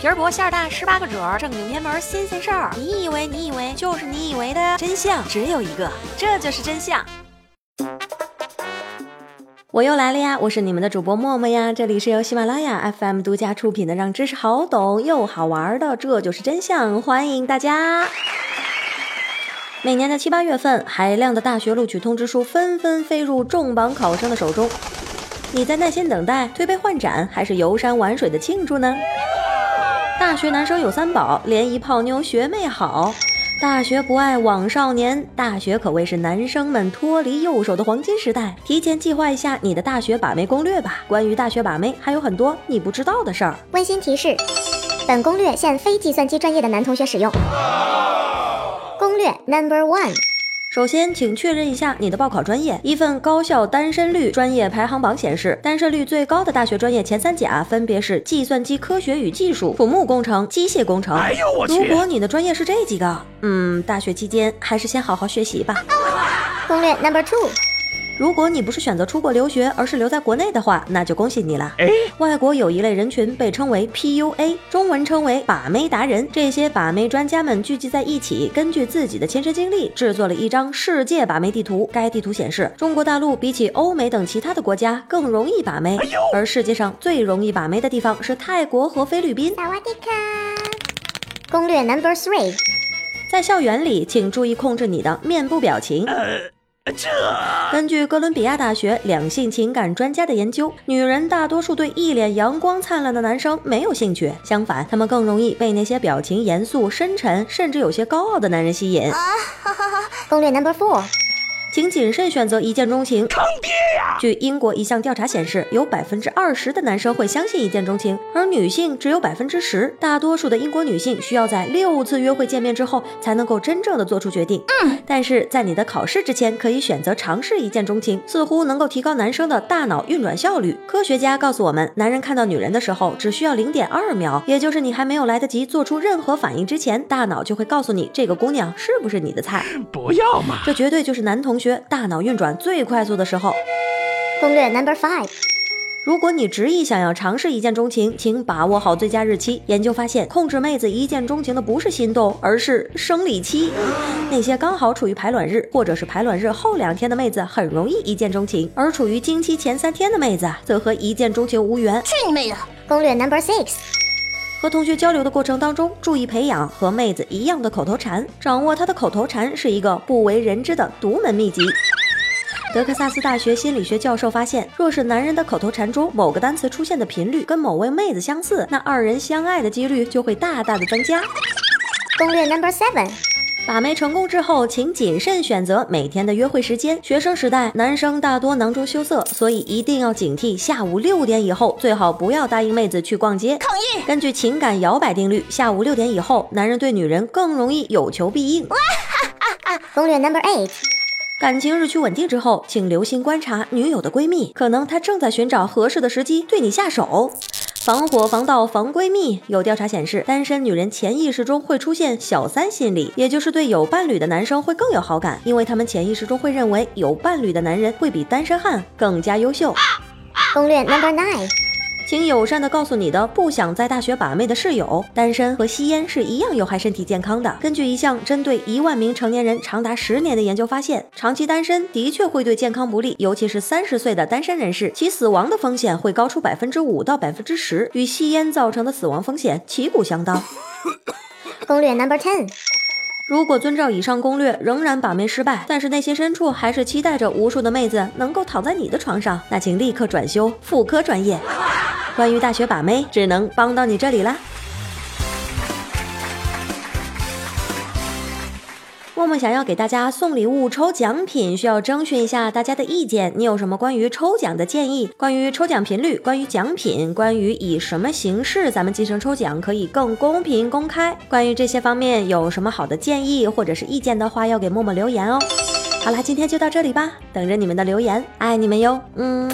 皮儿薄馅儿大，十八个褶儿，正经偏门新鲜事儿。你以为你以为就是你以为的真相只有一个，这就是真相。我又来了呀！我是你们的主播默默呀，这里是由喜马拉雅 FM 独家出品的，让知识好懂又好玩的，这就是真相，欢迎大家。每年的七八月份，海量的大学录取通知书纷纷飞入重磅考生的手中。你在耐心等待、推杯换盏，还是游山玩水的庆祝呢？大学男生有三宝：联谊、泡妞、学妹好。大学不爱网少年，大学可谓是男生们脱离右手的黄金时代。提前计划一下你的大学把妹攻略吧。关于大学把妹，还有很多你不知道的事儿。温馨提示：本攻略限非计算机专业的男同学使用。攻略 Number One。首先，请确认一下你的报考专业。一份高校单身率专业排行榜显示，单身率最高的大学专业前三甲分别是计算机科学与技术、土木工程、机械工程。哎呦我去！如果你的专业是这几个，嗯，大学期间还是先好好学习吧。攻略 Number Two。如果你不是选择出国留学，而是留在国内的话，那就恭喜你了。外国有一类人群被称为 PUA，中文称为把妹达人。这些把妹专家们聚集在一起，根据自己的亲身经历，制作了一张世界把妹地图。该地图显示，中国大陆比起欧美等其他的国家更容易把妹，而世界上最容易把妹的地方是泰国和菲律宾。攻略 Number Three，在校园里，请注意控制你的面部表情。根据哥伦比亚大学两性情感专家的研究，女人大多数对一脸阳光灿烂的男生没有兴趣，相反，她们更容易被那些表情严肃、深沉，甚至有些高傲的男人吸引。攻略 Number Four。请谨慎选择一见钟情。坑爹呀！据英国一项调查显示，有百分之二十的男生会相信一见钟情，而女性只有百分之十。大多数的英国女性需要在六次约会见面之后才能够真正的做出决定。嗯，但是在你的考试之前，可以选择尝试一见钟情，似乎能够提高男生的大脑运转效率。科学家告诉我们，男人看到女人的时候只需要零点二秒，也就是你还没有来得及做出任何反应之前，大脑就会告诉你这个姑娘是不是你的菜。不要嘛！这绝对就是男同。学大脑运转最快速的时候。攻略 Number Five，如果你执意想要尝试一见钟情，请把握好最佳日期。研究发现，控制妹子一见钟情的不是心动，而是生理期。那些刚好处于排卵日或者是排卵日后两天的妹子，很容易一见钟情；而处于经期前三天的妹子，则和一见钟情无缘。去你妹的！攻略 Number Six。和同学交流的过程当中，注意培养和妹子一样的口头禅，掌握她的口头禅是一个不为人知的独门秘籍。德克萨斯大学心理学教授发现，若是男人的口头禅中某个单词出现的频率跟某位妹子相似，那二人相爱的几率就会大大的增加。攻略 Number Seven。把妹成功之后，请谨慎选择每天的约会时间。学生时代，男生大多囊中羞涩，所以一定要警惕下午六点以后，最好不要答应妹子去逛街。抗议！根据情感摇摆定律，下午六点以后，男人对女人更容易有求必应。攻略 Number Eight，感情日趋稳定之后，请留心观察女友的闺蜜，可能她正在寻找合适的时机对你下手。防火防盗防闺蜜。有调查显示，单身女人潜意识中会出现小三心理，也就是对有伴侣的男生会更有好感，因为他们潜意识中会认为有伴侣的男人会比单身汉更加优秀。攻略 Number Nine。请友善的告诉你的不想在大学把妹的室友，单身和吸烟是一样有害身体健康的。根据一项针对一万名成年人长达十年的研究发现，长期单身的确会对健康不利，尤其是三十岁的单身人士，其死亡的风险会高出百分之五到百分之十，与吸烟造成的死亡风险旗鼓相当。攻略 Number Ten。如果遵照以上攻略仍然把妹失败，但是内心深处还是期待着无数的妹子能够躺在你的床上，那请立刻转修妇科专业。关于大学把妹，只能帮到你这里啦。默默想要给大家送礼物、抽奖品，需要征询一下大家的意见。你有什么关于抽奖的建议？关于抽奖频率？关于奖品？关于以什么形式咱们进行抽奖可以更公平公开？关于这些方面有什么好的建议或者是意见的话，要给默默留言哦。好啦，今天就到这里吧，等着你们的留言，爱你们哟，嗯。